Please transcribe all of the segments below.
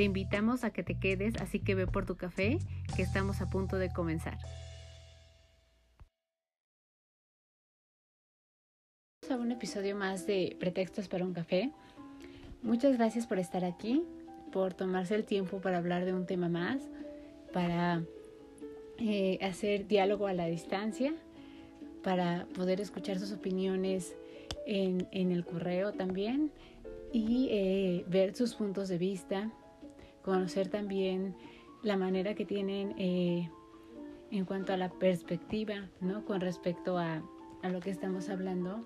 Te invitamos a que te quedes, así que ve por tu café, que estamos a punto de comenzar. A un episodio más de Pretextos para un café. Muchas gracias por estar aquí, por tomarse el tiempo para hablar de un tema más, para eh, hacer diálogo a la distancia, para poder escuchar sus opiniones en, el correo también y eh, ver sus puntos de vista conocer también la manera que tienen eh, en cuanto a la perspectiva, ¿no? Con respecto a, a lo que estamos hablando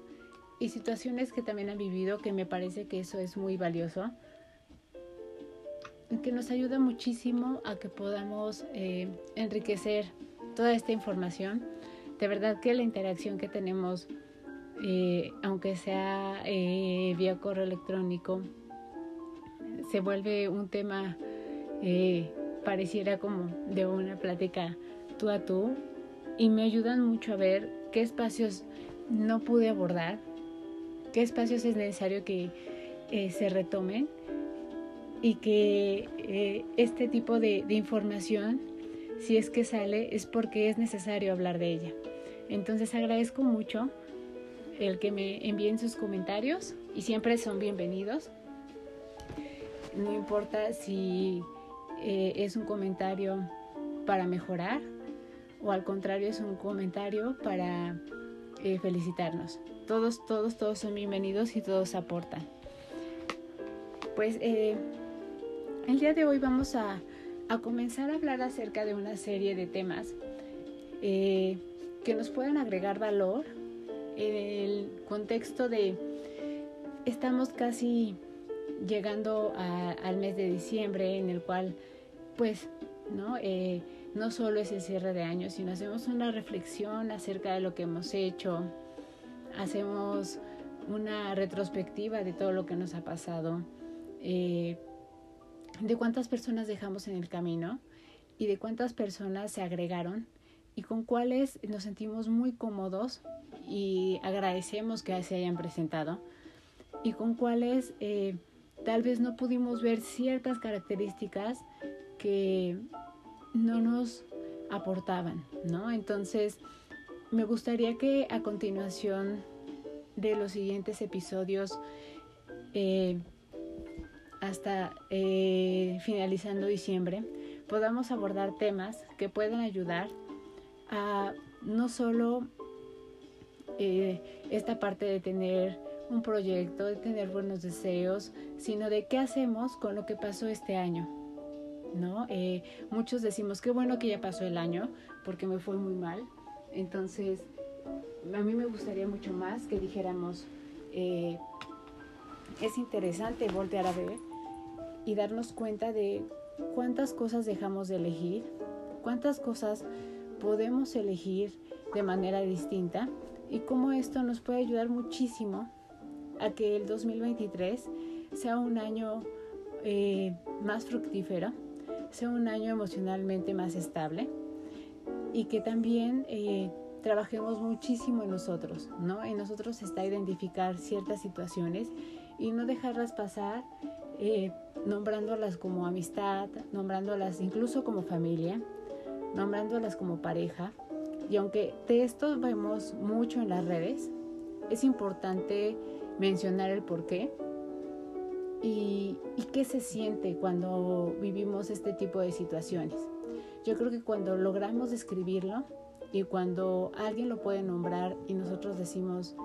y situaciones que también han vivido, que me parece que eso es muy valioso, que nos ayuda muchísimo a que podamos eh, enriquecer toda esta información. De verdad que la interacción que tenemos, eh, aunque sea vía correo electrónico, se vuelve un tema, eh, pareciera como de una plática tú a tú, y me ayudan mucho a ver qué espacios no pude abordar, qué espacios es necesario que eh, se retomen y que eh, este tipo de, de información, si es que sale, es porque es necesario hablar de ella. Entonces agradezco mucho el que me envíen sus comentarios y siempre son bienvenidos no importa si eh, es un comentario para mejorar o al contrario es un comentario para eh, felicitarnos. Todos, todos, todos son bienvenidos y todos aportan. Pues eh, el día de hoy vamos a, a, comenzar a hablar acerca de una serie de temas que nos pueden agregar valor en el contexto de estamos casi llegando al mes de diciembre en el cual pues no eh, no solo es el cierre de año sino hacemos una reflexión acerca de lo que hemos hecho hacemos una retrospectiva de todo lo que nos ha pasado eh, de cuántas personas dejamos en el camino y de cuántas personas se agregaron y con cuáles nos sentimos muy cómodos y agradecemos que se hayan presentado y con cuáles eh, tal vez no pudimos ver ciertas características que no nos aportaban, ¿no? Entonces, me gustaría que a continuación de los siguientes episodios, eh, hasta eh, finalizando diciembre, podamos abordar temas que puedan ayudar a no solo eh, esta parte de tener un proyecto, de tener buenos deseos, sino de qué hacemos con lo que pasó este año. ¿No? Eh, muchos decimos qué bueno que ya pasó el año porque me fue muy mal. Entonces, a mí me gustaría mucho más que dijéramos, eh, es interesante voltear a ver y darnos cuenta de cuántas cosas dejamos de elegir, cuántas cosas podemos elegir de manera distinta y cómo esto nos puede ayudar muchísimo a que el 2023 sea un año eh, más fructífero, sea un año emocionalmente más estable y que también eh, trabajemos muchísimo en nosotros, ¿no? En nosotros está identificar ciertas situaciones y no dejarlas pasar eh, nombrándolas como amistad, nombrándolas incluso como familia, nombrándolas como pareja. Y aunque de esto vemos mucho en las redes, es importante mencionar el por qué y, qué se siente cuando vivimos este tipo de situaciones. Yo creo que cuando logramos describirlo y cuando alguien lo puede nombrar y nosotros decimos,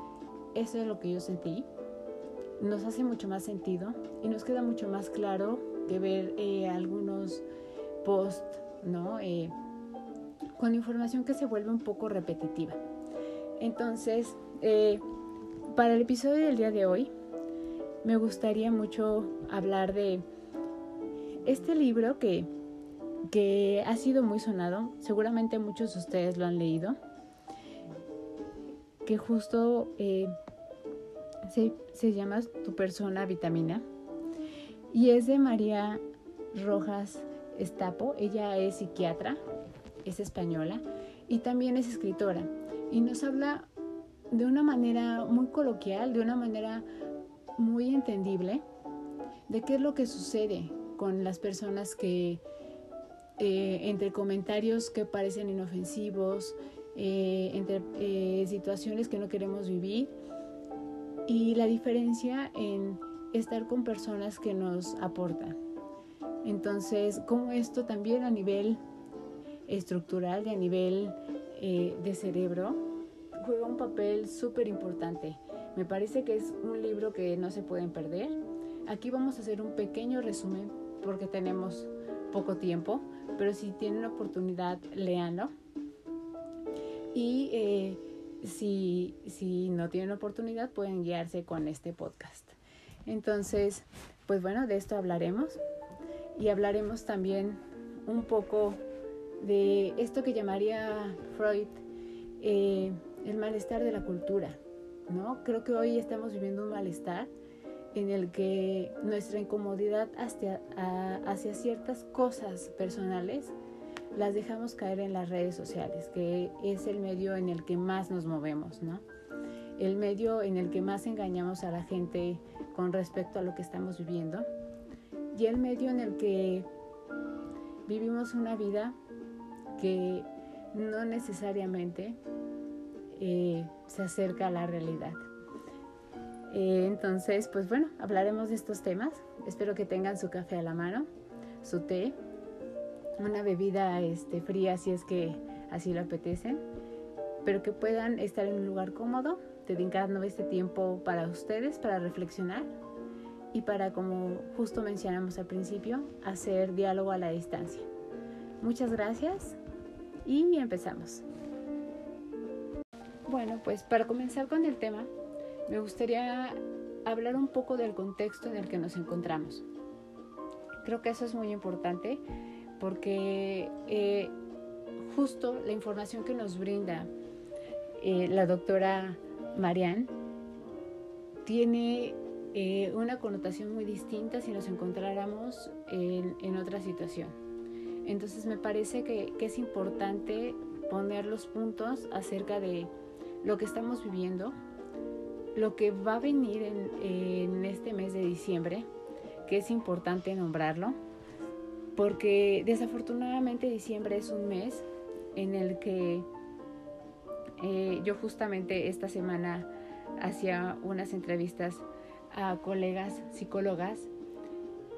eso es lo que yo sentí, nos hace mucho más sentido y nos queda mucho más claro que ver eh, algunos posts, ¿no? Eh, con información que se vuelve un poco repetitiva. Entonces, eh, para el episodio del día de hoy, me gustaría mucho hablar de este libro que que ha sido muy sonado, seguramente muchos de ustedes lo han leído, que justo eh, se, se llama Tu persona vitamina y es de María Rojas Estapo, ella es psiquiatra, es española y también es escritora y nos habla de una manera muy coloquial, de una manera muy entendible, de qué es lo que sucede con las personas que eh, entre comentarios que parecen inofensivos, eh, entre eh, situaciones que no queremos vivir y la diferencia en estar con personas que nos aportan. Entonces, como esto también a nivel estructural y a nivel de cerebro juega un papel súper importante. Me parece que es un libro que no se pueden perder. Aquí vamos a hacer un pequeño resumen porque tenemos poco tiempo, pero si tienen oportunidad, léanlo. Y eh, si, si no tienen oportunidad, pueden guiarse con este podcast. Entonces, pues bueno, de esto hablaremos. Y hablaremos también un poco de esto que llamaría Freud eh, el malestar de la cultura. ¿no? Creo que hoy estamos viviendo un malestar en el que nuestra incomodidad hacia, ciertas cosas personales las dejamos caer en las redes sociales, que es el medio en el que más nos movemos, ¿no? El medio en el que más engañamos a la gente con respecto a lo que estamos viviendo y el medio en el que vivimos una vida que no necesariamente eh, se acerca a la realidad. Eh, entonces, pues bueno, hablaremos de estos temas. Espero que tengan su café a la mano, su té, una bebida este, fría si es que así lo apetecen, pero que puedan estar en un lugar cómodo, dedicando este tiempo para ustedes, para reflexionar y para, como justo mencionamos al principio, hacer diálogo a la distancia. Muchas gracias y empezamos. Bueno, pues para comenzar con el tema, me gustaría hablar un poco del contexto en el que nos encontramos. Creo que eso es muy importante porque eh, justo la información que nos brinda eh, la doctora Marianne tiene eh, una connotación muy distinta si nos encontráramos en, otra situación. Entonces me parece que, que, es importante poner los puntos acerca de lo que estamos viviendo lo que va a venir en, este mes de diciembre, que es importante nombrarlo, porque desafortunadamente diciembre es un mes en el que eh, yo justamente esta semana hacía unas entrevistas a colegas psicólogas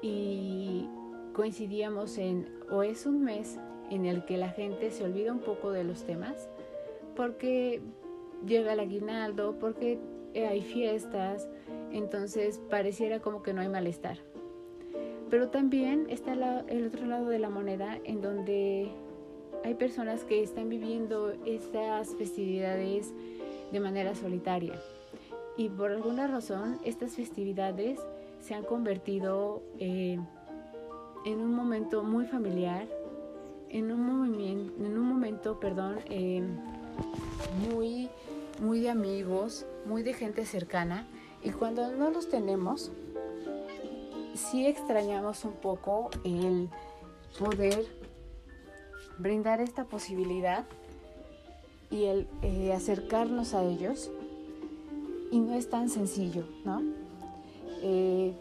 y coincidíamos en o es un mes en el que la gente se olvida un poco de los temas porque llega el aguinaldo, porque eh, hay fiestas, entonces pareciera como que no hay malestar. Pero también está el otro lado de la moneda en donde hay personas que están viviendo estas festividades de manera solitaria. Y por alguna razón estas festividades se han convertido eh, en un momento muy familiar, en un, en un momento, perdón, eh, muy muy de amigos, muy de gente cercana. Y cuando no los tenemos, sí extrañamos un poco el poder brindar esta posibilidad y el eh, acercarnos a ellos. Y no es tan sencillo, ¿no? Eh,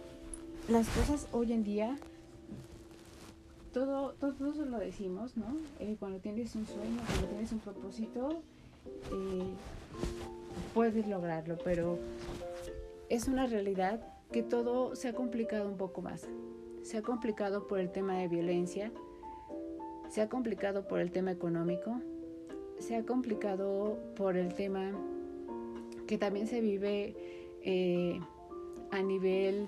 las cosas hoy en día, todo, todos lo decimos, ¿no? Eh, cuando tienes un sueño, cuando tienes un propósito, puedes lograrlo, pero es una realidad que todo se ha complicado un poco más. Se ha complicado por el tema de violencia, se ha complicado por el tema económico, se ha complicado por el tema que también se vive eh, a nivel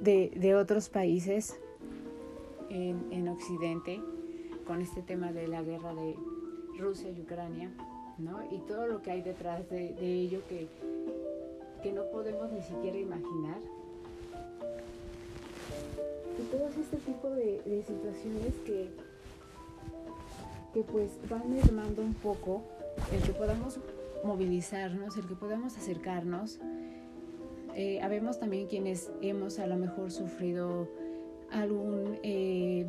de, otros países en, en Occidente con este tema de la guerra de Rusia y Ucrania. Y todo lo que hay detrás de, ello que, que no podemos ni siquiera imaginar. todos este tipo de, situaciones que, que pues van mermando un poco el que podamos movilizarnos, el que podamos acercarnos. Eh, habemos también quienes hemos a lo mejor sufrido algún eh,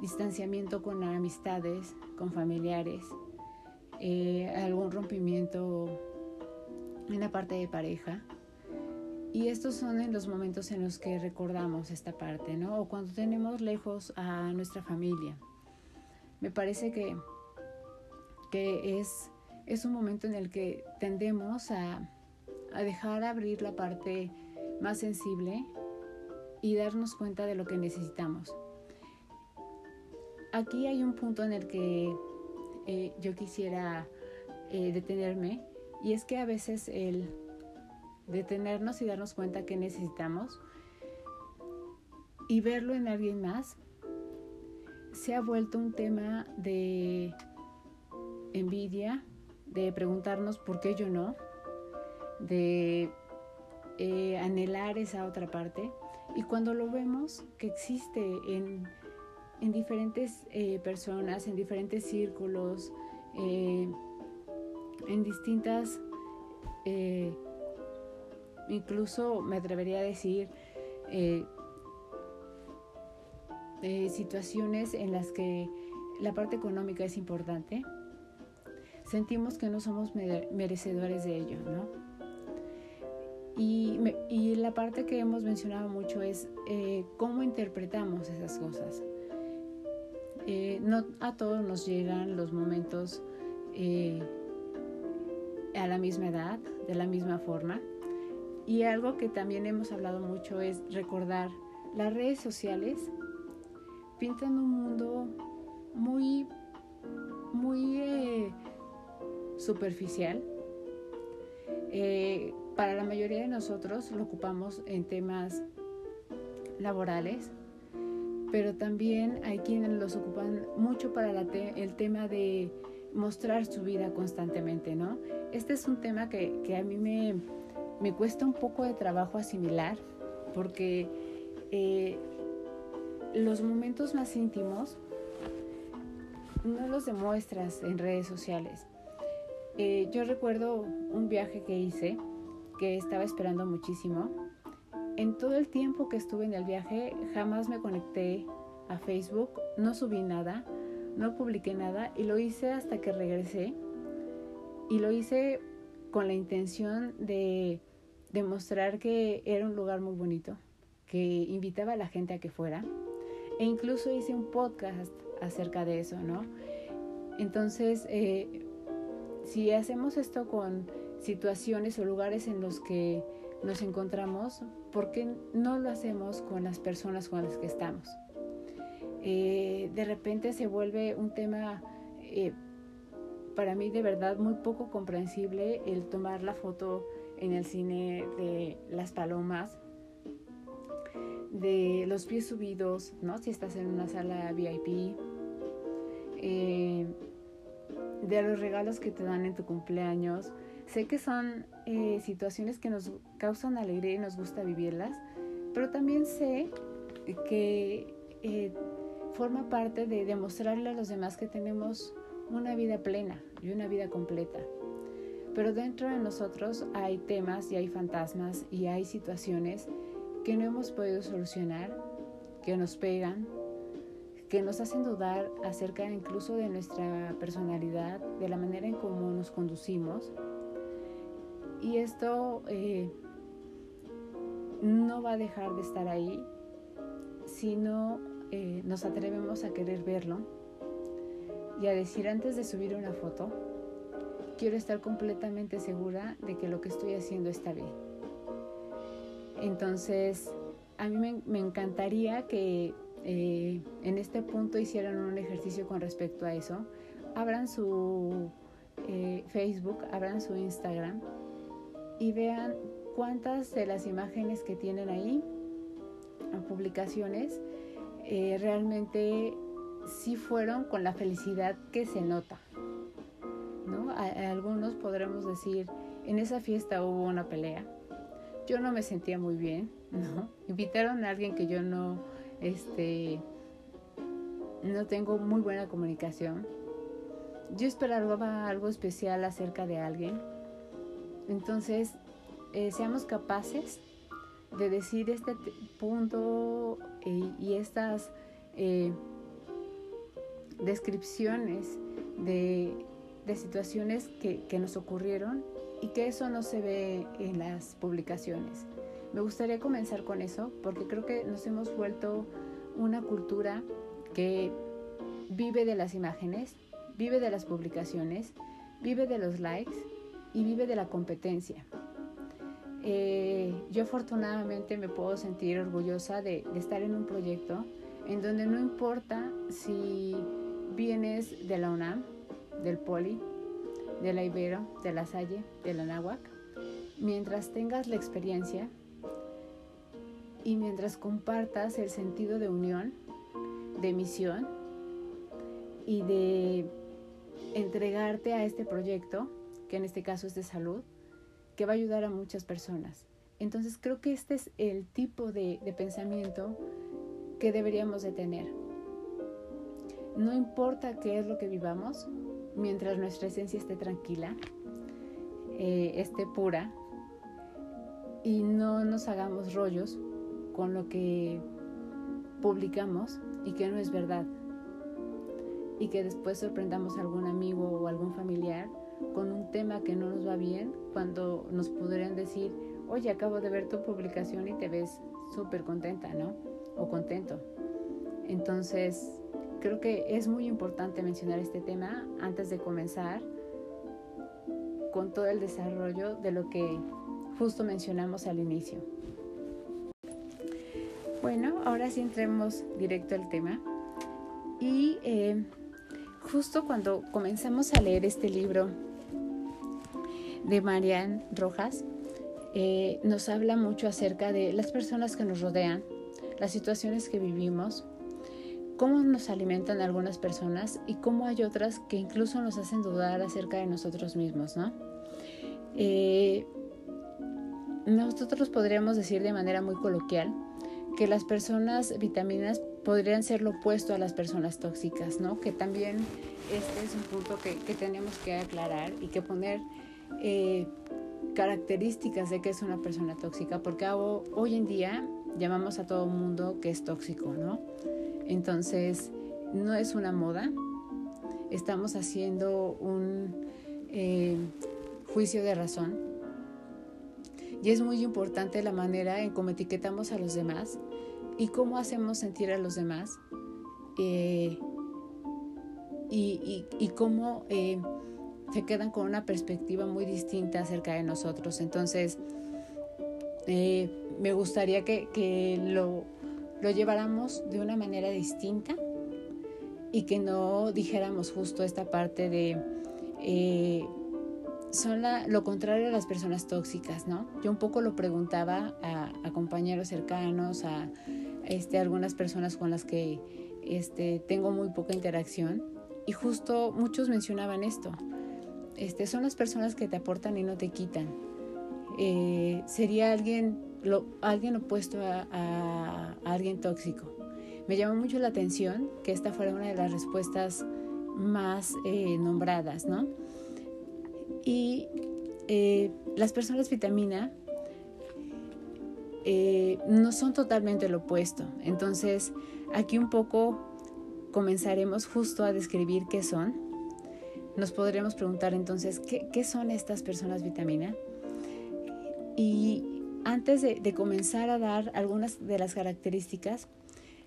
distanciamiento con amistades, con familiares, eh, algún rompimiento en la parte de pareja. Y estos son en los momentos en los que recordamos esta parte, ¿no? O cuando tenemos lejos a nuestra familia. Me parece que, que es, es un momento en el que tendemos a, a dejar abrir la parte más sensible y darnos cuenta de lo que necesitamos. Aquí hay un punto en el que eh, yo quisiera eh, detenerme y es que a veces el detenernos y darnos cuenta que necesitamos y verlo en alguien más se ha vuelto un tema de envidia, de preguntarnos por qué yo no, de eh, anhelar esa otra parte. Y cuando lo vemos que existe en, en diferentes eh, personas, en diferentes círculos, eh, en distintas incluso me atrevería a decir, eh, eh, situaciones en las que la parte económica es importante, sentimos que no somos merecedores de ello, ¿no? Y, y, la parte que hemos mencionado mucho es eh, cómo interpretamos esas cosas. No a todos nos llegan los momentos a la misma edad, de la misma forma. Y algo que también hemos hablado mucho es recordar, las redes sociales pintan un mundo muy, muy eh, superficial. Eh, para la mayoría de nosotros lo ocupamos en temas laborales, pero también hay quienes los ocupan mucho para el tema de mostrar su vida constantemente, ¿no? Este es un tema que, que a mí me, me cuesta un poco de trabajo asimilar porque eh, los momentos más íntimos no los demuestras en redes sociales. Eh, yo recuerdo un viaje que hice que estaba esperando muchísimo. En todo el tiempo que estuve en el viaje jamás me conecté a Facebook, no subí nada, no publiqué nada y lo hice hasta que regresé. Y lo hice con la intención de demostrar que era un lugar muy bonito, que invitaba a la gente a que fuera. E incluso hice un podcast acerca de eso, ¿no? Entonces, eh, si hacemos esto con situaciones o lugares en los que nos encontramos, ¿por qué no lo hacemos con las personas con las que estamos? Eh, de repente se vuelve un tema eh, para mí de verdad muy poco comprensible el tomar la foto en el cine de Las Palomas, de los pies subidos, ¿no? Si estás en una sala VIP, eh, de los regalos que te dan en tu cumpleaños. Sé que son eh, situaciones que nos causan alegría y nos gusta vivirlas, pero también sé que eh, forma parte de demostrarle a los demás que tenemos una vida plena y una vida completa. Pero dentro de nosotros hay temas y hay fantasmas y hay situaciones que no hemos podido solucionar, que nos pegan, que nos hacen dudar acerca incluso de nuestra personalidad, de la manera en cómo nos conducimos. Y esto eh, no va a dejar de estar ahí si no eh, nos atrevemos a querer verlo y a decir antes de subir una foto, quiero estar completamente segura de que lo que estoy haciendo está bien. Entonces, a mí me, encantaría que eh, en este punto hicieran un ejercicio con respecto a eso. Abran su eh, Facebook, abran su Instagram y vean cuántas de las imágenes que tienen ahí, publicaciones, eh, realmente sí fueron con la felicidad que se nota podremos decir, en esa fiesta hubo una pelea. Yo no me sentía muy bien, ¿no? Invitaron a alguien que yo no, este, no tengo muy buena comunicación. Yo esperaba algo especial acerca de alguien. Entonces, eh, seamos capaces de decir este punto eh, y estas eh, descripciones de, situaciones que, que nos ocurrieron y que eso no se ve en las publicaciones. Me gustaría comenzar con eso porque creo que nos hemos vuelto una cultura que vive de las imágenes, vive de las publicaciones, vive de los likes y vive de la competencia. Eh, yo afortunadamente me puedo sentir orgullosa de, estar en un proyecto en donde no importa si vienes de la UNAM, del Poli, de la Ibero, de la Salle, de la Náhuac, mientras tengas la experiencia y mientras compartas el sentido de unión, de misión y de entregarte a este proyecto, que en este caso es de salud, que va a ayudar a muchas personas. Entonces creo que este es el tipo de, pensamiento que deberíamos de tener. No importa qué es lo que vivamos, mientras nuestra esencia esté tranquila, eh, esté pura y no nos hagamos rollos con lo que publicamos y que no es verdad. Y que después sorprendamos a algún amigo o algún familiar con un tema que no nos va bien cuando nos podrían decir, oye, acabo de ver tu publicación y te ves súper contenta, ¿no? O contento. Entonces, creo que es muy importante mencionar este tema antes de comenzar con todo el desarrollo de lo que justo mencionamos al inicio. Bueno, ahora sí entremos directo al tema. Y eh, justo cuando comenzamos a leer este libro de Marian Rojas, eh, nos habla mucho acerca de las personas que nos rodean, las situaciones que vivimos, cómo nos alimentan algunas personas y cómo hay otras que incluso nos hacen dudar acerca de nosotros mismos, ¿no? Eh, nosotros podríamos decir de manera muy coloquial que las personas vitaminas podrían ser lo opuesto a las personas tóxicas, ¿no? Que también este es un punto que, que tenemos que aclarar y que poner eh, características de que es una persona tóxica, porque hoy en día llamamos a todo mundo que es tóxico, ¿no? Entonces, no es una moda, estamos haciendo un eh, juicio de razón y es muy importante la manera en cómo etiquetamos a los demás y cómo hacemos sentir a los demás eh, y, y, cómo se quedan con una perspectiva muy distinta acerca de nosotros. Entonces, eh, me gustaría que, lo, lleváramos de una manera distinta y que no dijéramos justo esta parte de eh, son lo contrario a las personas tóxicas, ¿no? Yo un poco lo preguntaba a, compañeros cercanos, a este, algunas personas con las que este, tengo muy poca interacción y justo muchos mencionaban esto. Este, son las personas que te aportan y no te quitan. Eh, sería alguien, alguien opuesto a, alguien tóxico. Me llamó mucho la atención que esta fuera una de las respuestas más eh, nombradas, ¿no? Y eh, las personas vitamina no son totalmente lo opuesto. Entonces, aquí un poco comenzaremos justo a describir qué son nos podríamos preguntar entonces, ¿qué, son estas personas vitamina? Y antes de, comenzar a dar algunas de las características,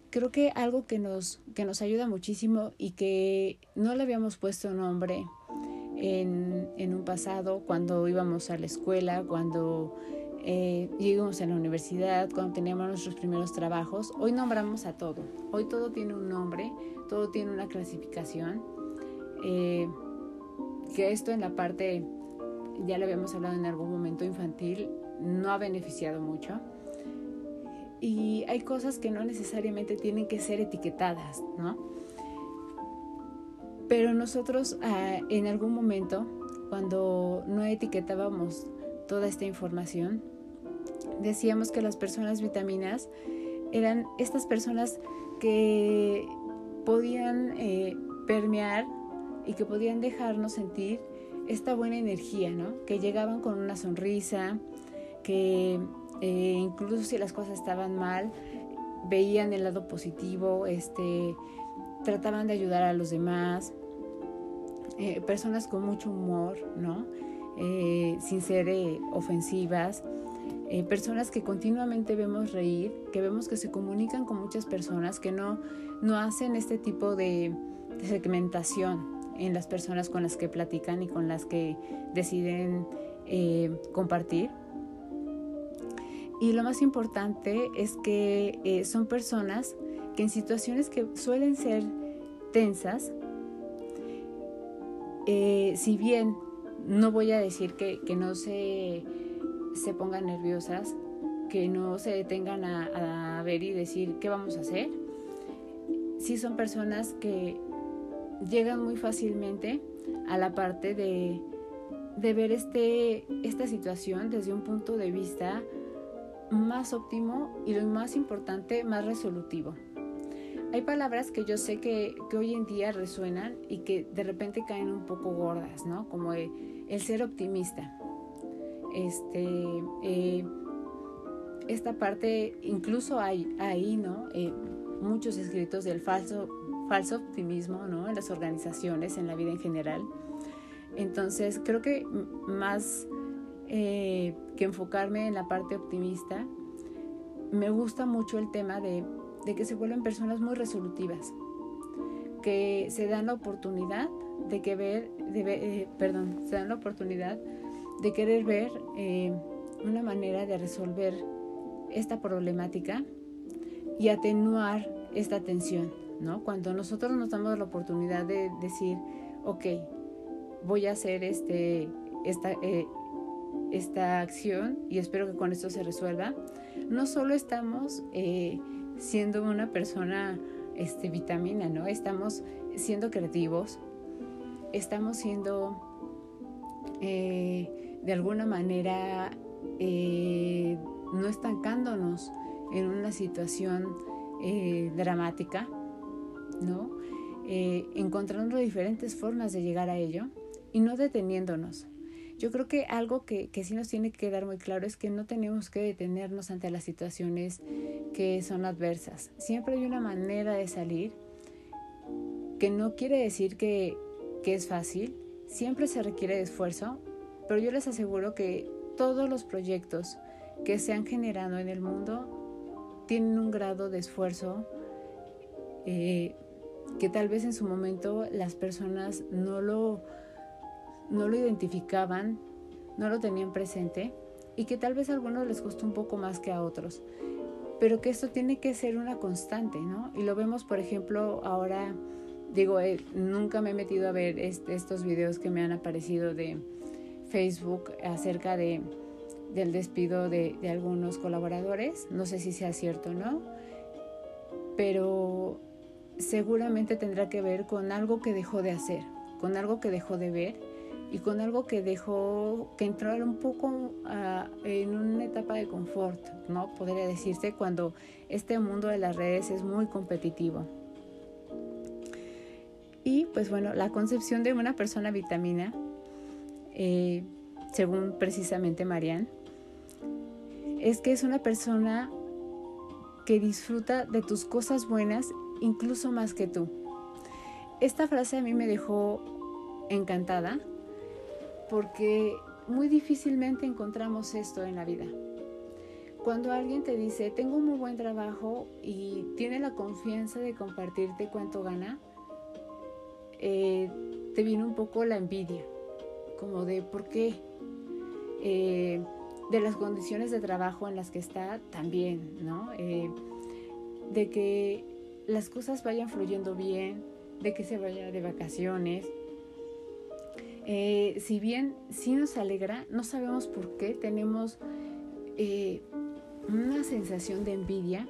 creo que algo que nos, que nos ayuda muchísimo y que no le habíamos puesto nombre en, en un pasado, cuando íbamos a la escuela, cuando eh, llegamos a la universidad, cuando teníamos nuestros primeros trabajos, hoy nombramos a todo. Hoy todo tiene un nombre, todo tiene una clasificación. Eh, que esto en la parte, ya lo habíamos hablado en algún momento infantil, no ha beneficiado mucho. Y hay cosas que no necesariamente tienen que ser etiquetadas, ¿no? Pero nosotros ah, en algún momento, cuando no etiquetábamos toda esta información, decíamos que las personas vitaminas eran estas personas que podían eh, permear y que podían dejarnos sentir esta buena energía, ¿no? Que llegaban con una sonrisa, que eh, incluso si las cosas estaban mal, veían el lado positivo, este, trataban de ayudar a los demás, eh, personas con mucho humor, ¿no? Eh, sin ser ofensivas, personas que continuamente vemos reír, que vemos que se comunican con muchas personas, que no, no hacen este tipo de segmentación en las personas con las que platican y con las que deciden compartir. Y lo más importante es que eh, son personas que en situaciones que suelen ser tensas, eh, si bien no voy a decir que, no se, se, pongan nerviosas, que no se detengan a, ver y decir qué vamos a hacer, sí son personas que llegan muy fácilmente a la parte de, de ver este, esta situación desde un punto de vista más óptimo y lo más importante, más resolutivo. Hay palabras que yo sé que, hoy en día resuenan y que de repente caen un poco gordas, ¿no? Como el, ser optimista. Este, eh, esta parte, incluso hay ahí, ¿no? Eh, muchos escritos del falso, falso optimismo, ¿no? En las organizaciones, en la vida en general. Entonces, creo que más eh, que enfocarme en la parte optimista. Me gusta mucho el tema de, que se vuelven personas muy resolutivas, que se dan la oportunidad de ver, de, eh, perdón, se dan la oportunidad de querer ver eh, una manera de resolver esta problemática y atenuar esta tensión, ¿no? Cuando nosotros nos damos la oportunidad de decir, ok, voy a hacer este, esta, esta acción y espero que con esto se resuelva, no solo estamos eh, siendo una persona este, vitamina, ¿no? Estamos siendo creativos, estamos siendo eh, de alguna manera eh, no estancándonos en una situación dramática, ¿no? encontrando diferentes formas de llegar a ello y no deteniéndonos. Yo creo que algo que, que sí nos tiene que quedar muy claro es que no tenemos que detenernos ante las situaciones que son adversas. Siempre hay una manera de salir que no quiere decir que, que es fácil, siempre se requiere de esfuerzo, pero yo les aseguro que todos los proyectos que se han generado en el mundo tienen un grado de esfuerzo eh, que tal vez en su momento las personas no lo no lo identificaban, no lo tenían presente y que tal vez a algunos les costó un poco más que a otros, pero que esto tiene que ser una constante, ¿no? Y lo vemos, por ejemplo, ahora, digo, eh, nunca me he metido a ver estos videos que me han aparecido de Facebook acerca de, del despido de, de algunos colaboradores, no sé si sea cierto o no, pero seguramente tendrá que ver con algo que dejó de hacer, con algo que dejó de ver y con algo que dejó que entrar un poco en una etapa de confort, ¿no? Podría decirse cuando este mundo de las redes es muy competitivo. Y pues bueno, la concepción de una persona vitamina, eh, según precisamente Marianne, es que es una persona que disfruta de tus cosas buenas incluso más que tú. Esta frase a mí me dejó encantada porque muy difícilmente encontramos esto en la vida. Cuando alguien te dice, tengo un muy buen trabajo y tiene la confianza de compartirte cuánto gana, eh, te viene un poco la envidia, como de por qué, eh, de las condiciones de trabajo en las que está también, ¿no? Eh, de que las cosas vayan fluyendo bien, de que se vaya de vacaciones, eh, si bien sí nos alegra, no sabemos por qué tenemos eh, una sensación de envidia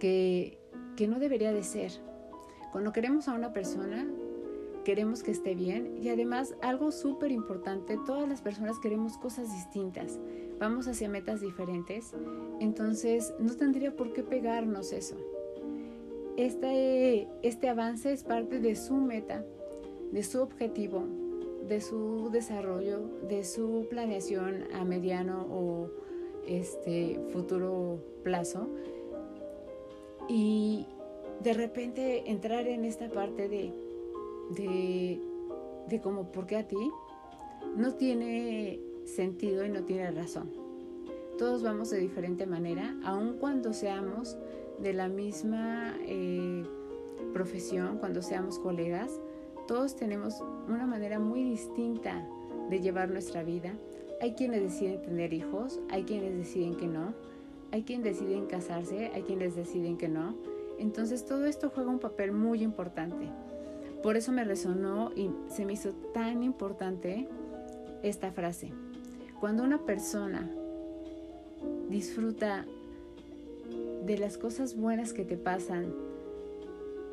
que, que no debería de ser. Cuando queremos a una persona, queremos que esté bien y además algo súper importante, todas las personas queremos cosas distintas, vamos hacia metas diferentes, entonces no tendría por qué pegarnos eso. Este, este avance es parte de su meta, de su objetivo, de su desarrollo, de su planeación a mediano o este futuro plazo. Y de repente entrar en esta parte de, de, de como, ¿por qué a ti? No tiene sentido y no tiene razón. Todos vamos de diferente manera, aun cuando seamos de la misma eh, profesión, cuando seamos colegas, todos tenemos una manera muy distinta de llevar nuestra vida. Hay quienes deciden tener hijos, hay quienes deciden que no, hay quienes deciden casarse, hay quienes deciden que no. Entonces todo esto juega un papel muy importante. Por eso me resonó y se me hizo tan importante esta frase. Cuando una persona disfruta de las cosas buenas que te pasan,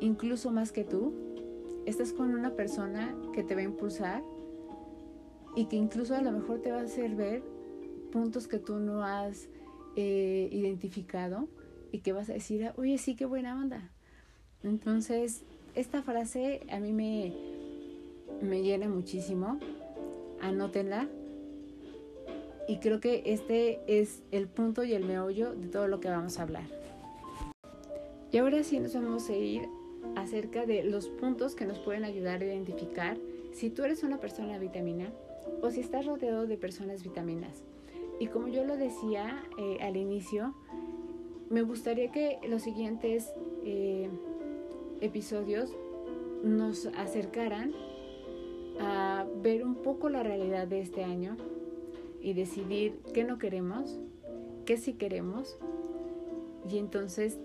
incluso más que tú, estás con una persona que te va a impulsar y que incluso a lo mejor te va a hacer ver puntos que tú no has eh, identificado y que vas a decir, oye, sí, qué buena onda. Entonces, esta frase a mí me, me llena muchísimo. Anótenla. Y creo que este es el punto y el meollo de todo lo que vamos a hablar. Y ahora sí nos vamos a ir acerca de los puntos que nos pueden ayudar a identificar si tú eres una persona vitamina o si estás rodeado de personas vitaminas. Y como yo lo decía eh, al inicio, me gustaría que los siguientes eh, episodios nos acercaran a ver un poco la realidad de este año y decidir qué no queremos, qué sí queremos y entonces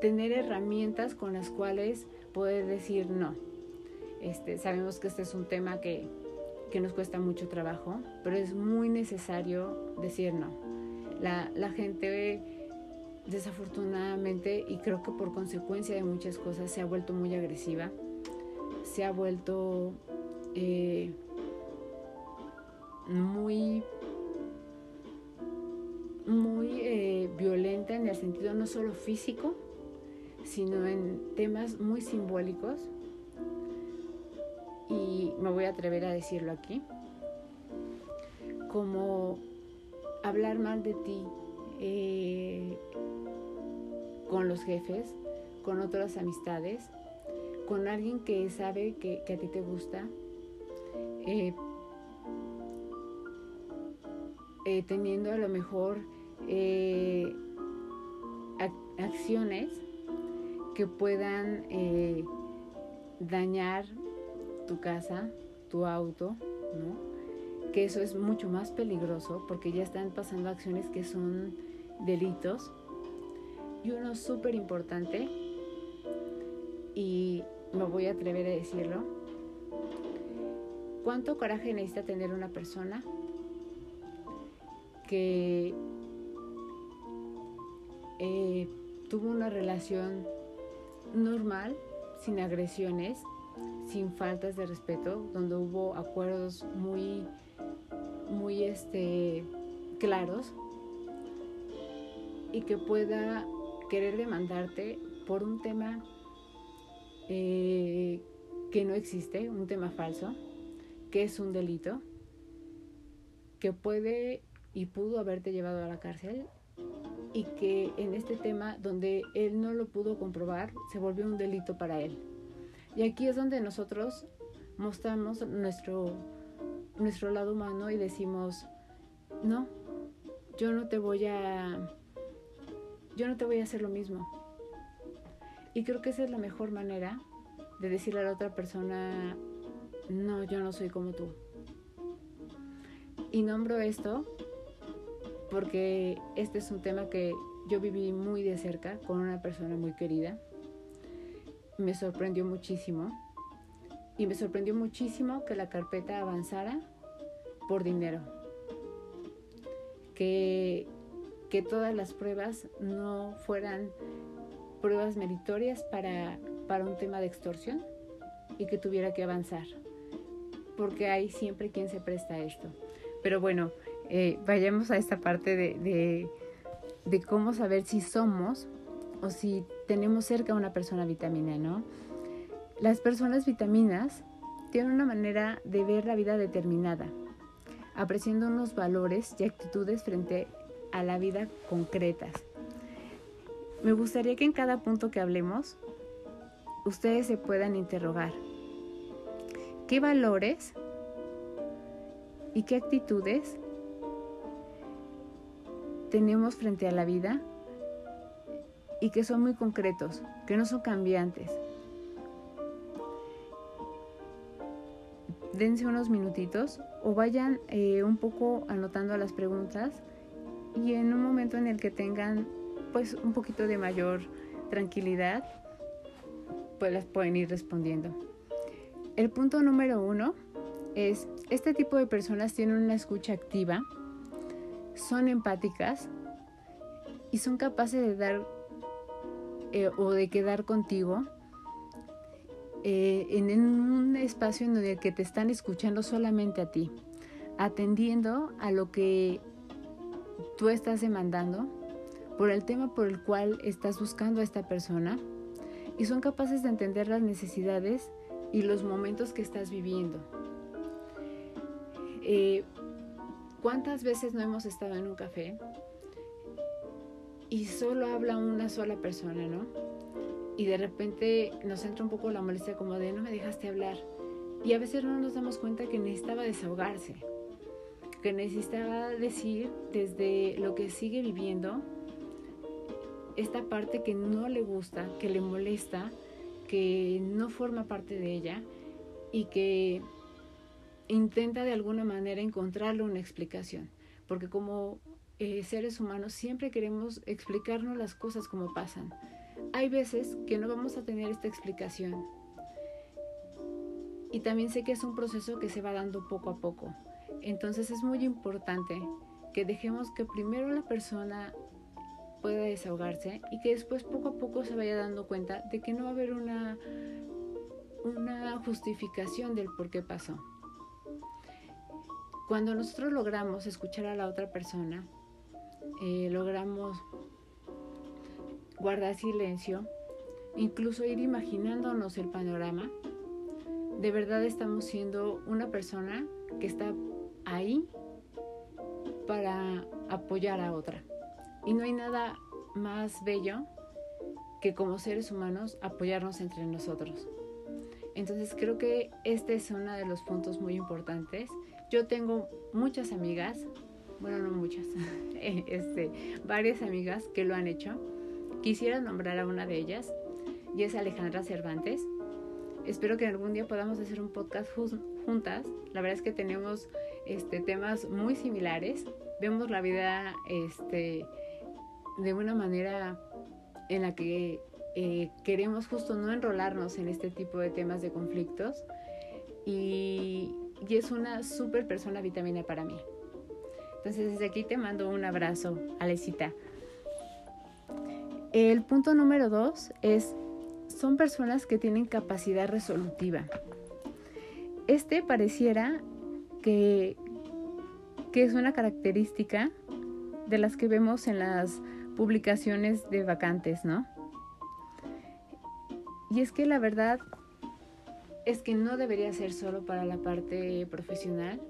tener herramientas con las cuales poder decir no. Este, sabemos que este es un tema que, que nos cuesta mucho trabajo, pero es muy necesario decir no. La, la gente desafortunadamente, y creo que por consecuencia de muchas cosas, se ha vuelto muy agresiva, se ha vuelto eh, muy muy eh, violenta en el sentido no solo físico, sino en temas muy simbólicos. Y me voy a atrever a decirlo aquí, como hablar mal de ti eh, con los jefes, con otras amistades, con alguien que sabe que, a ti te gusta, eh, eh, teniendo a lo mejor acciones que puedan eh, dañar tu casa, tu auto, ¿no? Que eso es mucho más peligroso porque ya están pasando acciones que son delitos. Y uno súper importante, y me voy a atrever a decirlo, ¿cuánto coraje necesita tener una persona que eh, tuvo una relación normal, sin agresiones, sin faltas de respeto, donde hubo acuerdos muy, muy este, claros y que pueda querer demandarte por un tema eh, que no existe, un tema falso, que es un delito, que puede y pudo haberte llevado a la cárcel y que en este tema donde él no lo pudo comprobar se volvió un delito para él. Y aquí es donde nosotros mostramos nuestro, nuestro lado humano y decimos, no, yo no te voy a, yo no te voy a hacer lo mismo. Y creo que esa es la mejor manera de decirle a la otra persona, no, yo no soy como tú. Y nombro esto porque este es un tema que yo viví muy de cerca con una persona muy querida. Me sorprendió muchísimo y me sorprendió muchísimo que la carpeta avanzara por dinero. Que, que todas las pruebas no fueran pruebas meritorias para, para un tema de extorsión, y que tuviera que avanzar, porque hay siempre quien se presta a esto. Pero bueno, eh, vayamos a esta parte de, de, cómo saber si somos o si tenemos cerca una persona vitamina, ¿no? Las personas vitaminas tienen una manera de ver la vida determinada, apreciando unos valores y actitudes frente a la vida concretas. Me gustaría que en cada punto que hablemos, ustedes se puedan interrogar. ¿Qué valores y qué actitudes tenemos frente a la vida y que son muy concretos, que no son cambiantes? Dense unos minutitos o vayan eh, un poco anotando las preguntas y en un momento en el que tengan pues un poquito de mayor tranquilidad, pues las pueden ir respondiendo. El punto número uno es, este tipo de personas tienen una escucha activa, son empáticas y son capaces de dar eh, o de quedar contigo eh, en, un espacio en el que te están escuchando solamente a ti, atendiendo a lo que tú estás demandando, por el tema por el cual estás buscando a esta persona y son capaces de entender las necesidades y los momentos que estás viviendo. Eh, ¿Cuántas veces no hemos estado en un café y solo habla una sola persona, ¿no? Y de repente nos entra un poco la molestia como de no me dejaste hablar. Y a veces no nos damos cuenta que necesitaba desahogarse, que necesitaba decir desde lo que sigue viviendo esta parte que no le gusta, que le molesta, que no forma parte de ella y que intenta de alguna manera encontrarle una explicación. Porque como eh, seres humanos siempre queremos explicarnos las cosas como pasan. Hay veces que no vamos a tener esta explicación. Y también sé que es un proceso que se va dando poco a poco. Entonces es muy importante que dejemos que primero la persona pueda desahogarse y que después poco a poco se vaya dando cuenta de que no va a haber una, una justificación del por qué pasó. Cuando nosotros logramos escuchar a la otra persona, eh, logramos guardar silencio, incluso ir imaginándonos el panorama, de verdad estamos siendo una persona que está ahí para apoyar a otra. Y no hay nada más bello que como seres humanos apoyarnos entre nosotros. Entonces creo que este es uno de los puntos muy importantes. Yo tengo muchas amigas, bueno, no muchas, este, varias amigas que lo han hecho. Quisiera nombrar a una de ellas y es Alejandra Cervantes. Espero que algún día podamos hacer un podcast juntas. La verdad es que tenemos este, temas muy similares. Vemos la vida este, de una manera en la que eh, queremos justo no enrolarnos en este tipo de temas de conflictos y, y es una súper persona vitamina para mí. Entonces desde aquí te mando un abrazo, Alecita. El punto número dos es, son personas que tienen capacidad resolutiva. Este pareciera que, que es una característica de las que vemos en las publicaciones de vacantes, ¿no? Y es que la verdad es que no debería ser solo para la parte profesional,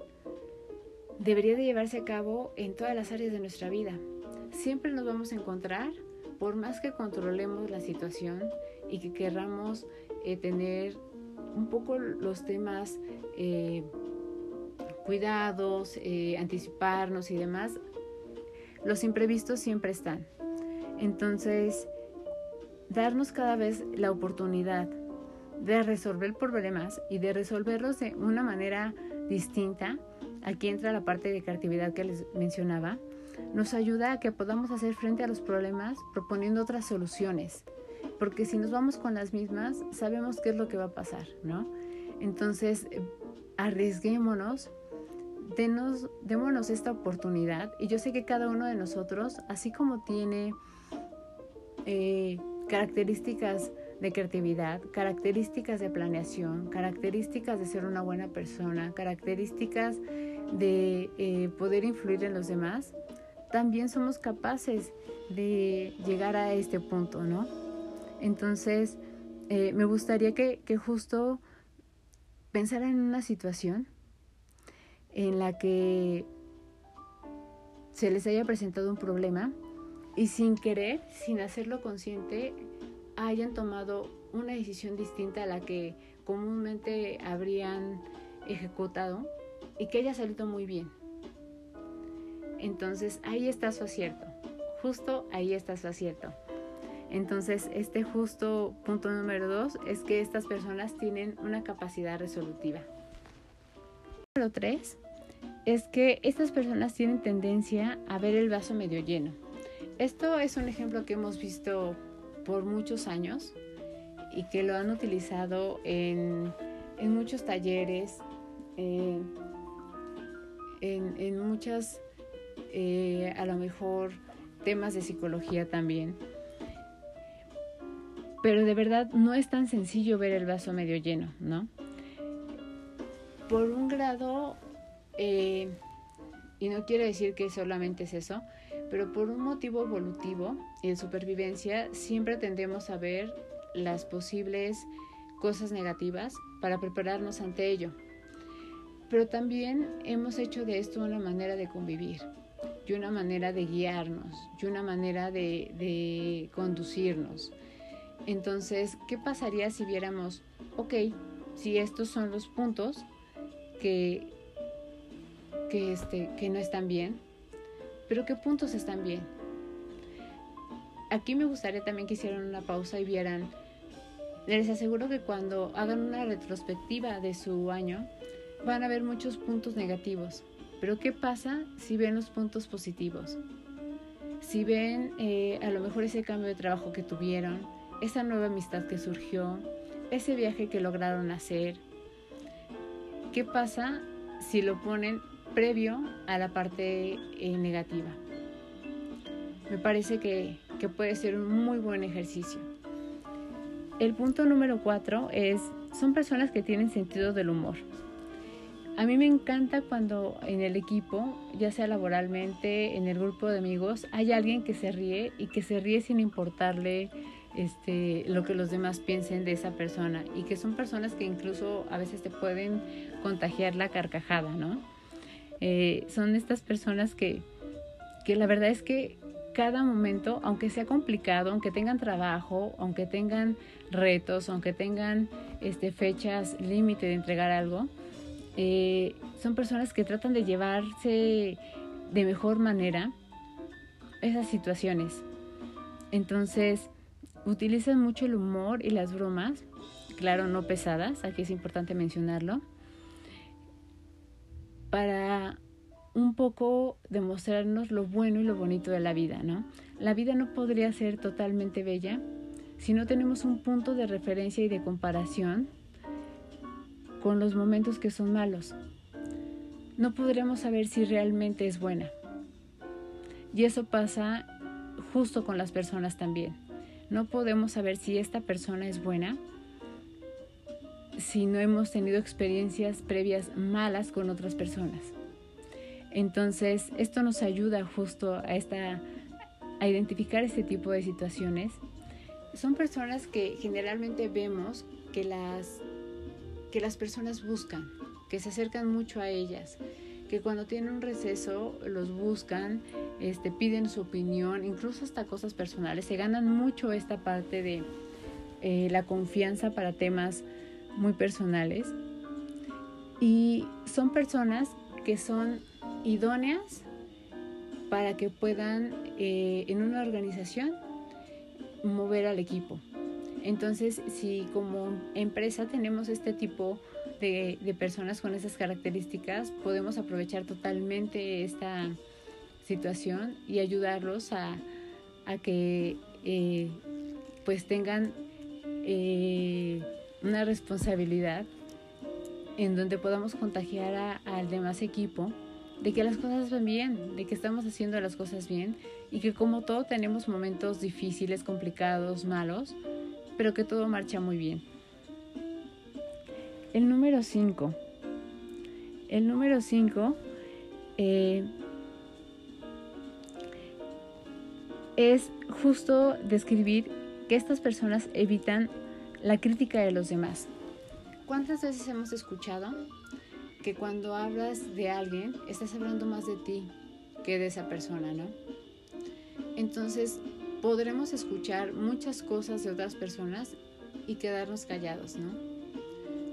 debería de llevarse a cabo en todas las áreas de nuestra vida. Siempre nos vamos a encontrar, por más que controlemos la situación y que querramos eh, tener un poco los temas eh, cuidados, eh, anticiparnos y demás, los imprevistos siempre están. Entonces, darnos cada vez la oportunidad de resolver problemas y de resolverlos de una manera distinta, aquí entra la parte de creatividad que les mencionaba, nos ayuda a que podamos hacer frente a los problemas proponiendo otras soluciones. Porque si nos vamos con las mismas, sabemos qué es lo que va a pasar, ¿no? Entonces, arriesguémonos, denos, démonos esta oportunidad. Y yo sé que cada uno de nosotros, así como tiene eh, características de creatividad, características de planeación, características de ser una buena persona, características de eh, poder influir en los demás, también somos capaces de llegar a este punto, ¿no? Entonces, eh, me gustaría que, que justo pensara en una situación en la que se les haya presentado un problema y sin querer, sin hacerlo consciente, hayan tomado una decisión distinta a la que comúnmente habrían ejecutado y que haya salido muy bien. Entonces ahí está su acierto, justo ahí está su acierto. Entonces este justo punto número dos es que estas personas tienen una capacidad resolutiva. Número tres es que estas personas tienen tendencia a ver el vaso medio lleno. Esto es un ejemplo que hemos visto por muchos años y que lo han utilizado en, muchos talleres, en, en, muchas, eh, a lo mejor, temas de psicología también. Pero de verdad no es tan sencillo ver el vaso medio lleno, ¿no? Por un grado, eh, y no quiero decir que solamente es eso, pero por un motivo evolutivo de supervivencia siempre tendemos a ver las posibles cosas negativas para prepararnos ante ello. Pero también hemos hecho de esto una manera de convivir, y una manera de guiarnos, y una manera de, de conducirnos. Entonces, ¿qué pasaría si viéramos, ok, si estos son los puntos que, que, este, que no están bien, pero qué puntos están bien. Aquí me gustaría también que hicieran una pausa y vieran, les aseguro que cuando hagan una retrospectiva de su año, van a ver muchos puntos negativos. Pero ¿qué pasa si ven los puntos positivos? Si ven eh, a lo mejor ese cambio de trabajo que tuvieron, esa nueva amistad que surgió, ese viaje que lograron hacer. ¿Qué pasa si lo ponen previo a la parte eh, negativa. Me parece que, que puede ser un muy buen ejercicio. El punto número cuatro es, son personas que tienen sentido del humor. A mí me encanta cuando en el equipo, ya sea laboralmente, en el grupo de amigos, hay alguien que se ríe y que se ríe sin importarle este, lo que los demás piensen de esa persona y que son personas que incluso a veces te pueden contagiar la carcajada, ¿no? Eh, son estas personas que, que la verdad es que cada momento, aunque sea complicado, aunque tengan trabajo, aunque tengan retos, aunque tengan este, fechas límite de entregar algo, eh, son personas que tratan de llevarse de mejor manera esas situaciones. Entonces, utilizan mucho el humor y las bromas, claro, no pesadas, aquí es importante mencionarlo, para un poco demostrarnos lo bueno y lo bonito de la vida, ¿no? La vida no podría ser totalmente bella si no tenemos un punto de referencia y de comparación con los momentos que son malos. No podremos saber si realmente es buena. Y eso pasa justo con las personas también. No podemos saber si esta persona es buena si no hemos tenido experiencias previas malas con otras personas. Entonces, esto nos ayuda justo a, esta, a identificar este tipo de situaciones. Son personas que generalmente vemos que las, que las personas buscan, que se acercan mucho a ellas, que cuando tienen un receso los buscan, este, piden su opinión, incluso hasta cosas personales. Se ganan mucho esta parte de eh, la confianza para temas muy personales y son personas que son idóneas para que puedan eh, en una organización mover al equipo. Entonces, si como empresa tenemos este tipo de, personas con esas características, podemos aprovechar totalmente esta situación y ayudarlos a, que eh, pues tengan eh, una responsabilidad en donde podamos contagiar al demás equipo de que las cosas van bien, de que estamos haciendo las cosas bien y que como todo tenemos momentos difíciles, complicados, malos, pero que todo marcha muy bien. El número 5. El número 5 eh, es justo describir que estas personas evitan la crítica de los demás. ¿Cuántas veces hemos escuchado que cuando hablas de alguien estás hablando más de ti que de esa persona, ¿no? Entonces podremos escuchar muchas cosas de otras personas y quedarnos callados, ¿no?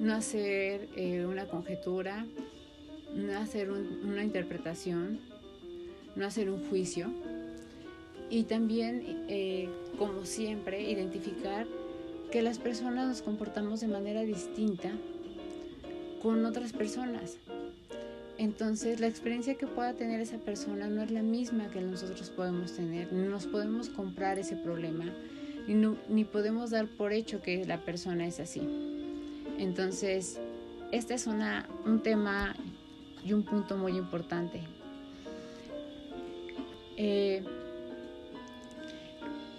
No hacer eh, una conjetura, no hacer una interpretación, no hacer un juicio y también, eh, como siempre, identificar que las personas nos comportamos de manera distinta con otras personas. Entonces, la experiencia que pueda tener esa persona no es la misma que nosotros podemos tener. Nos podemos comprar ese problema, ni, podemos dar por hecho que la persona es así. Entonces, este es un tema y un punto muy importante. Eh,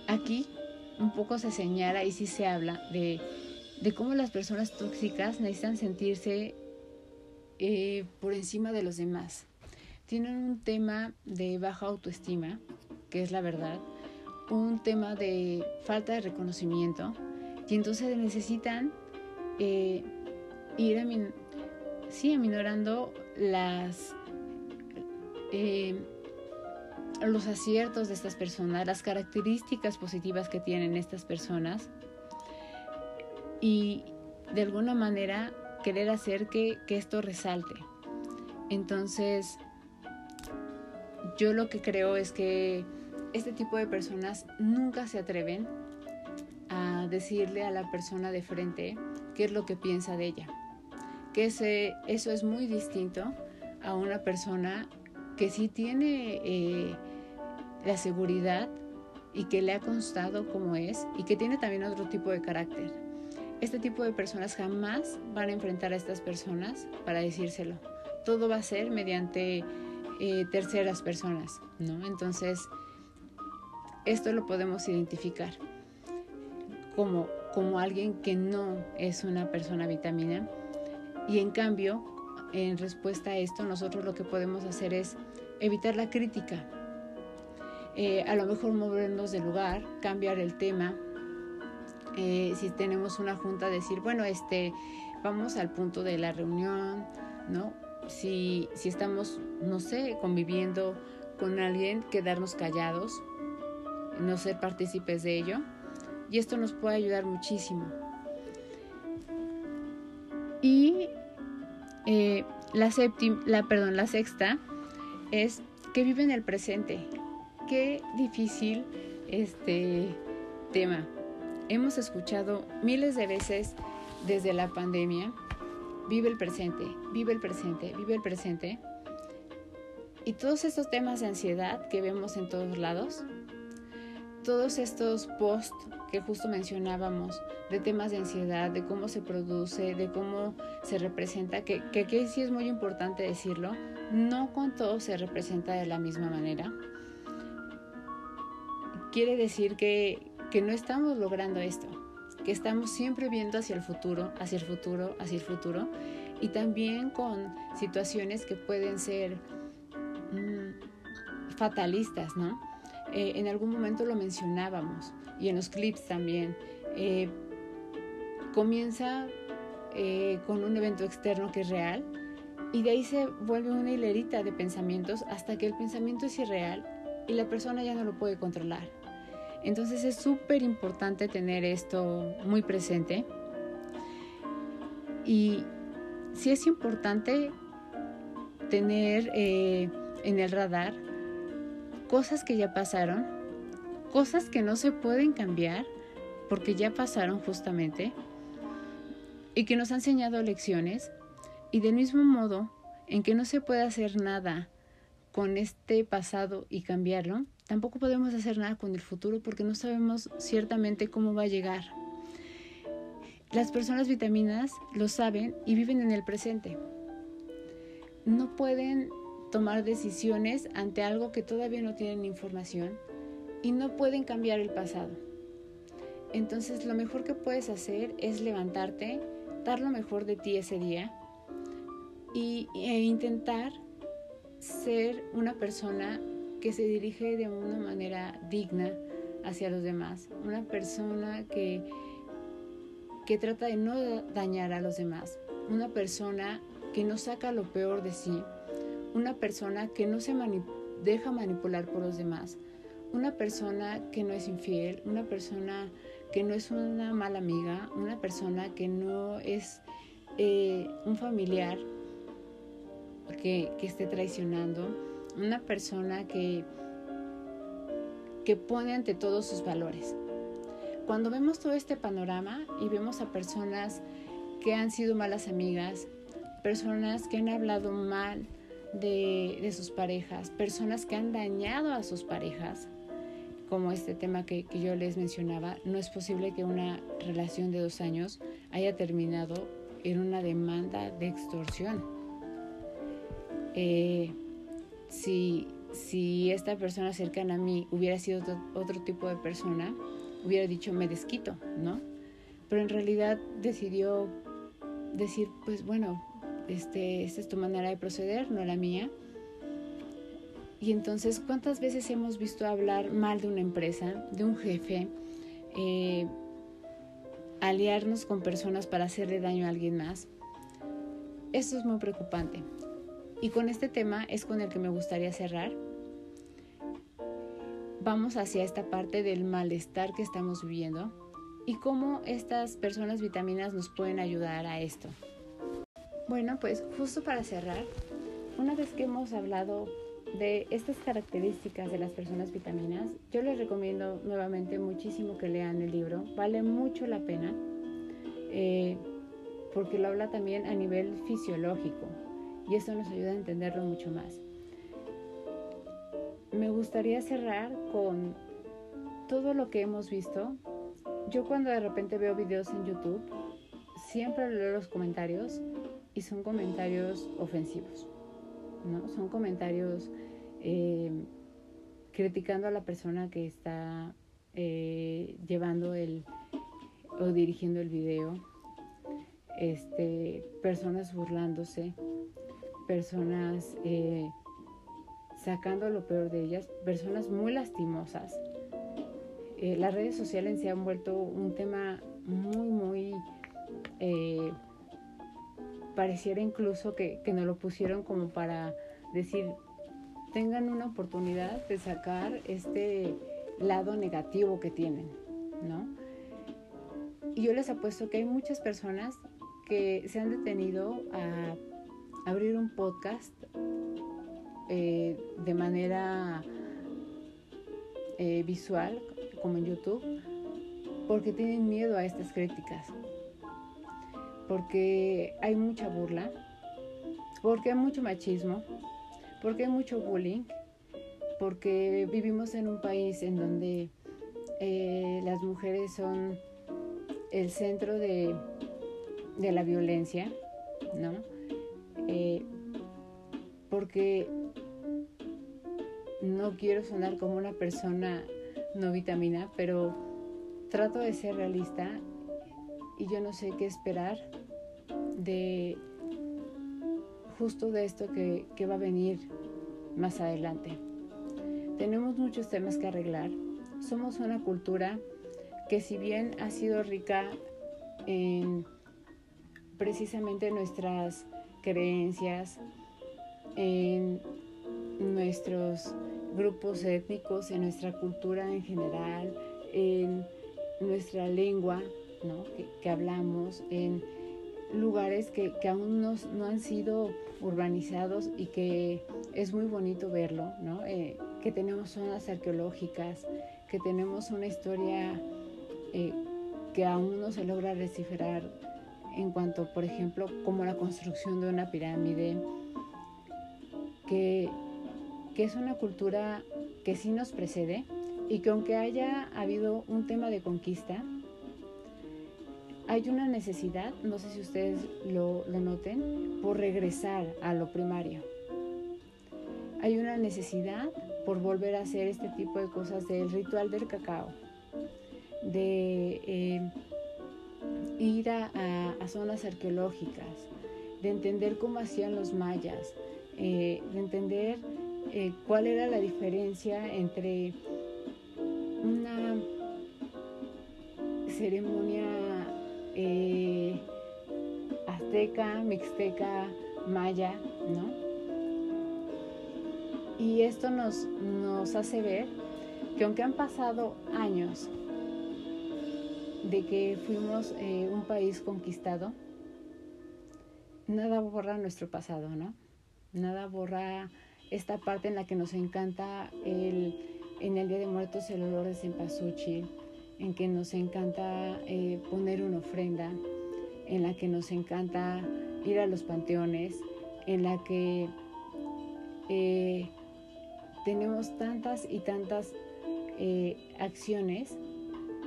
aquí un poco se señala y sí se habla de, cómo las personas tóxicas necesitan sentirse eh, por encima de los demás. Tienen un tema de baja autoestima, que es la verdad, un tema de falta de reconocimiento, y entonces necesitan eh, ir sí, aminorando las... Eh, los aciertos de estas personas, las características positivas que tienen estas personas y de alguna manera querer hacer que, esto resalte. Entonces, yo lo que creo es que este tipo de personas nunca se atreven a decirle a la persona de frente qué es lo que piensa de ella. Que eso es muy distinto a una persona que sí tiene eh, la seguridad y que le ha constado como es y que tiene también otro tipo de carácter. Este tipo de personas jamás van a enfrentar a estas personas para decírselo. Todo va a ser mediante eh, terceras personas, ¿no? Entonces, esto lo podemos identificar como, como alguien que no es una persona vitamina y en cambio, en respuesta a esto, nosotros lo que podemos hacer es evitar la crítica, eh, a lo mejor movernos de lugar, cambiar el tema. Eh, si tenemos una junta, decir, bueno, este, vamos al punto de la reunión, ¿no? Si, si estamos, no sé, conviviendo con alguien, quedarnos callados, no ser partícipes de ello. Y esto nos puede ayudar muchísimo. Y eh, la, séptima, la, perdón, la sexta es que vive en el presente qué difícil este tema. Hemos escuchado miles de veces desde la pandemia, vive el presente, vive el presente, vive el presente. Y todos estos temas de ansiedad que vemos en todos lados, todos estos posts que justo mencionábamos de temas de ansiedad, de cómo se produce, de cómo se representa, que, que aquí sí es muy importante decirlo, no con todo se representa de la misma manera quiere decir que, no estamos logrando esto, que estamos siempre viendo hacia el futuro, hacia el futuro, hacia el futuro, y también con situaciones que pueden ser mm, fatalistas, ¿no? Eh, en algún momento lo mencionábamos y en los clips también. Eh, comienza eh, con un evento externo que es real y de ahí se vuelve una hilerita de pensamientos hasta que el pensamiento es irreal y la persona ya no lo puede controlar. Entonces es súper importante tener esto muy presente. Y sí es importante tener eh, en el radar cosas que ya pasaron, cosas que no se pueden cambiar porque ya pasaron justamente y que nos han enseñado lecciones y del mismo modo en que no se puede hacer nada con este pasado y cambiarlo, tampoco podemos hacer nada con el futuro porque no sabemos ciertamente cómo va a llegar. Las personas vitaminas lo saben y viven en el presente. No pueden tomar decisiones ante algo que todavía no tienen información y no pueden cambiar el pasado. Entonces lo mejor que puedes hacer es levantarte, dar lo mejor de ti ese día y, e intentar ser una persona que se dirige de una manera digna hacia los demás, una persona que, que trata de no dañar a los demás, una persona que no saca lo peor de sí, una persona que no se deja manipular por los demás, una persona que no es infiel, una persona que no es una mala amiga, una persona que no es eh, un familiar que, que, esté traicionando, una persona que, que pone ante todos sus valores. Cuando vemos todo este panorama y vemos a personas que han sido malas amigas, personas que han hablado mal de, de sus parejas, personas que han dañado a sus parejas, como este tema que, yo les mencionaba, no es posible que una relación de dos años haya terminado en una demanda de extorsión. Eh, si, si esta persona cercana a mí hubiera sido otro, tipo de persona, hubiera dicho me desquito, ¿no? Pero en realidad decidió decir, pues bueno, este, esta es tu manera de proceder, no la mía y entonces, ¿cuántas veces hemos visto hablar mal de una empresa, de un jefe, eh, aliarnos con personas para hacerle daño a alguien más? Esto es muy preocupante. Y con este tema es con el que me gustaría cerrar. Vamos hacia esta parte del malestar que estamos viviendo y cómo estas personas vitaminas nos pueden ayudar a esto. Bueno, pues justo para cerrar, una vez que hemos hablado de estas características de las personas vitaminas, yo les recomiendo nuevamente muchísimo que lean el libro. Vale mucho la pena eh, porque lo habla también a nivel fisiológico y eso nos ayuda a entenderlo mucho más. Me gustaría cerrar con todo lo que hemos visto. Yo cuando de repente veo videos en YouTube, siempre leo los comentarios y son comentarios ofensivos. ¿no? Son comentarios eh, criticando a la persona que está eh, llevando el o dirigiendo el video, este, personas burlándose, personas eh, sacando lo peor de ellas, personas muy lastimosas. las redes sociales se han vuelto un tema muy, muy pareciera incluso que, que nos lo pusieron como para decir, tengan una oportunidad de sacar este lado negativo que tienen, ¿no? Y yo les apuesto que hay muchas personas que se han detenido a abrir un podcast eh, de manera eh, visual, como en YouTube, porque tienen miedo a estas críticas, porque hay mucha burla, porque hay mucho machismo, porque hay mucho bullying, porque vivimos en un país en donde eh, las mujeres son el centro de, la violencia, ¿no? Eh, porque no quiero sonar como una persona no vitamina, pero trato de ser realista y yo no sé qué esperar de justo de esto que, va a venir más adelante. Tenemos muchos temas que arreglar. Somos una cultura que si bien ha sido rica en precisamente nuestras creencias, en nuestros grupos étnicos, en nuestra cultura en general, en nuestra lengua que hablamos, en lugares que, aún no, han sido urbanizados y que es muy bonito verlo, ¿no? Eh, que tenemos zonas arqueológicas, que tenemos una historia eh, que aún no se logra descifrar en cuanto, por ejemplo, como la construcción de una pirámide, que, que es una cultura que sí nos precede y que aunque haya habido un tema de conquista, hay una necesidad, no sé si ustedes lo, noten, por regresar a lo primario. Hay una necesidad por volver a hacer este tipo de cosas del ritual del cacao. de eh, ir a, zonas arqueológicas, de entender cómo hacían los mayas, eh, de entender eh, cuál era la diferencia entre una ceremonia azteca, mixteca, maya, ¿no? Y esto nos, nos hace ver que aunque han pasado años de que fuimos eh, un país conquistado, nada borra nuestro pasado, ¿no? Nada borra esta parte en la que nos encanta el, en el Día de Muertos el olor de cempasúchil, en que nos encanta eh, poner una ofrenda, en la que nos encanta ir a los panteones, en la que eh, tenemos tantas y tantas acciones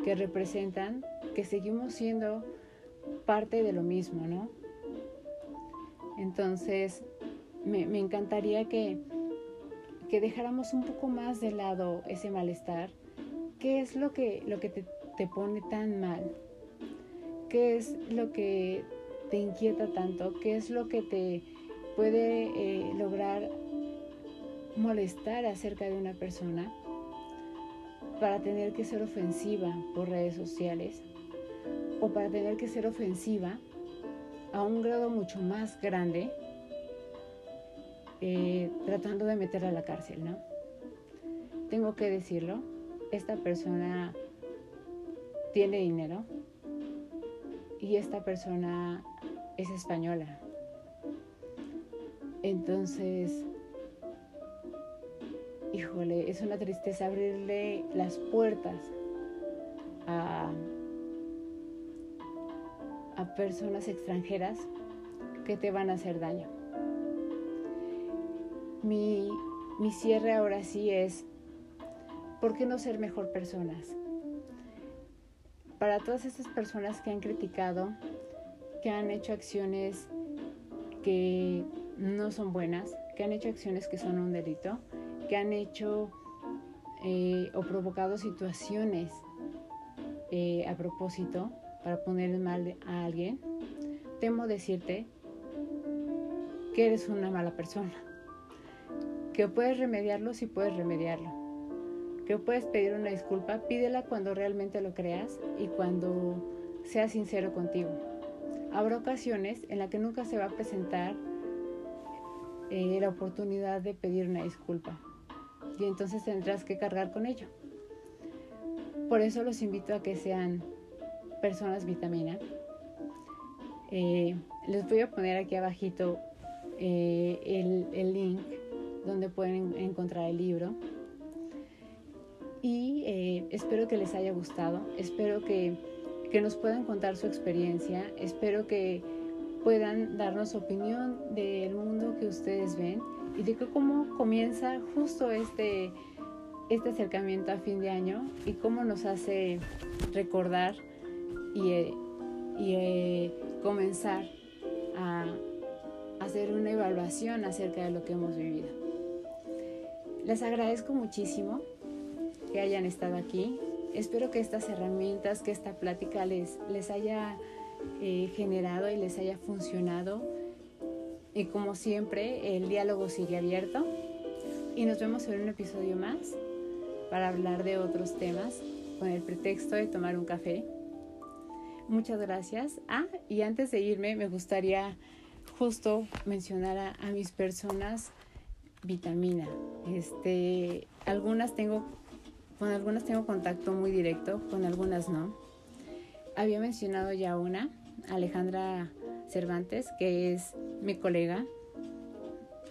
que representan que seguimos siendo parte de lo mismo, ¿no? Entonces, me, encantaría que, que, dejáramos un poco más de lado ese malestar. ¿Qué es lo que, lo que te, pone tan mal? ¿Qué es lo que te inquieta tanto? ¿Qué es lo que te puede eh, lograr molestar acerca de una persona? para tener que ser ofensiva por redes sociales o para tener que ser ofensiva a un grado mucho más grande eh, tratando de meterla a la cárcel, ¿no? Tengo que decirlo, esta persona tiene dinero y esta persona es española. Entonces, híjole, es una tristeza abrirle las puertas a, personas extranjeras que te van a hacer daño. Mi, mi cierre ahora sí es, ¿por qué no ser mejor personas? Para todas estas personas que han criticado, que han hecho acciones que no son buenas, que han hecho acciones que son un delito, que han hecho eh, o provocado situaciones eh, a propósito para poner mal a alguien, temo decirte que eres una mala persona, que puedes remediarlo si puedes remediarlo, que puedes pedir una disculpa, pídela cuando realmente lo creas y cuando seas sincero contigo. Habrá ocasiones en las que nunca se va a presentar eh, la oportunidad de pedir una disculpa y entonces tendrás que cargar con ello. Por eso los invito a que sean personas vitamina. Eh, les voy a poner aquí abajito eh, el, link donde pueden encontrar el libro. Y eh, espero que les haya gustado, espero que, que nos puedan contar su experiencia, espero que puedan darnos opinión del mundo que ustedes ven y de cómo comienza justo este, este acercamiento a fin de año y cómo nos hace recordar y, eh, eh, comenzar a hacer una evaluación acerca de lo que hemos vivido. Les agradezco muchísimo que hayan estado aquí. Espero que estas herramientas, que esta plática les, les haya eh, generado y les haya funcionado y como siempre, el diálogo sigue abierto y nos vemos en un episodio más para hablar de otros temas con el pretexto de tomar un café. Muchas gracias. Ah, y antes de irme, me gustaría justo mencionar a, mis personas vitamina. Este, algunas tengo, con algunas tengo contacto muy directo, con algunas no. Había mencionado ya una, Alejandra Cervantes, que es mi colega,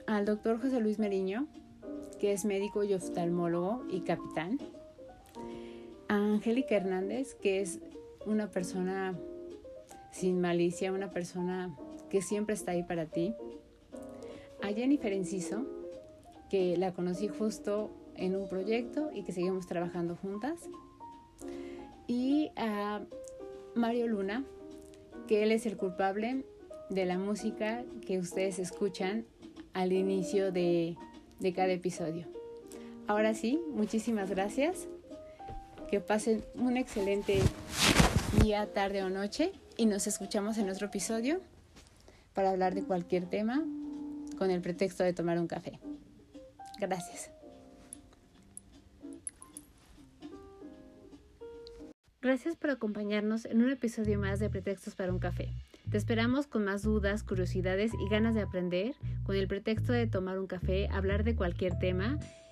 al doctor José Luis Meriño, que es médico y oftalmólogo y capitán, a Angélica Hernández, que es una persona sin malicia, una persona que siempre está ahí para ti, a Jennifer Enciso, que la conocí justo en un proyecto y que seguimos trabajando juntas, y a Mario Luna, que él es el culpable de la música que ustedes escuchan al inicio de, cada episodio. Ahora sí, muchísimas gracias. que pasen un excelente día, tarde o noche y nos escuchamos en otro episodio para hablar de cualquier tema con el pretexto de tomar un café. Gracias. Gracias por acompañarnos en un episodio más de Pretextos para un café. Te esperamos con más dudas, curiosidades y ganas de aprender, con el pretexto de tomar un café, hablar de cualquier tema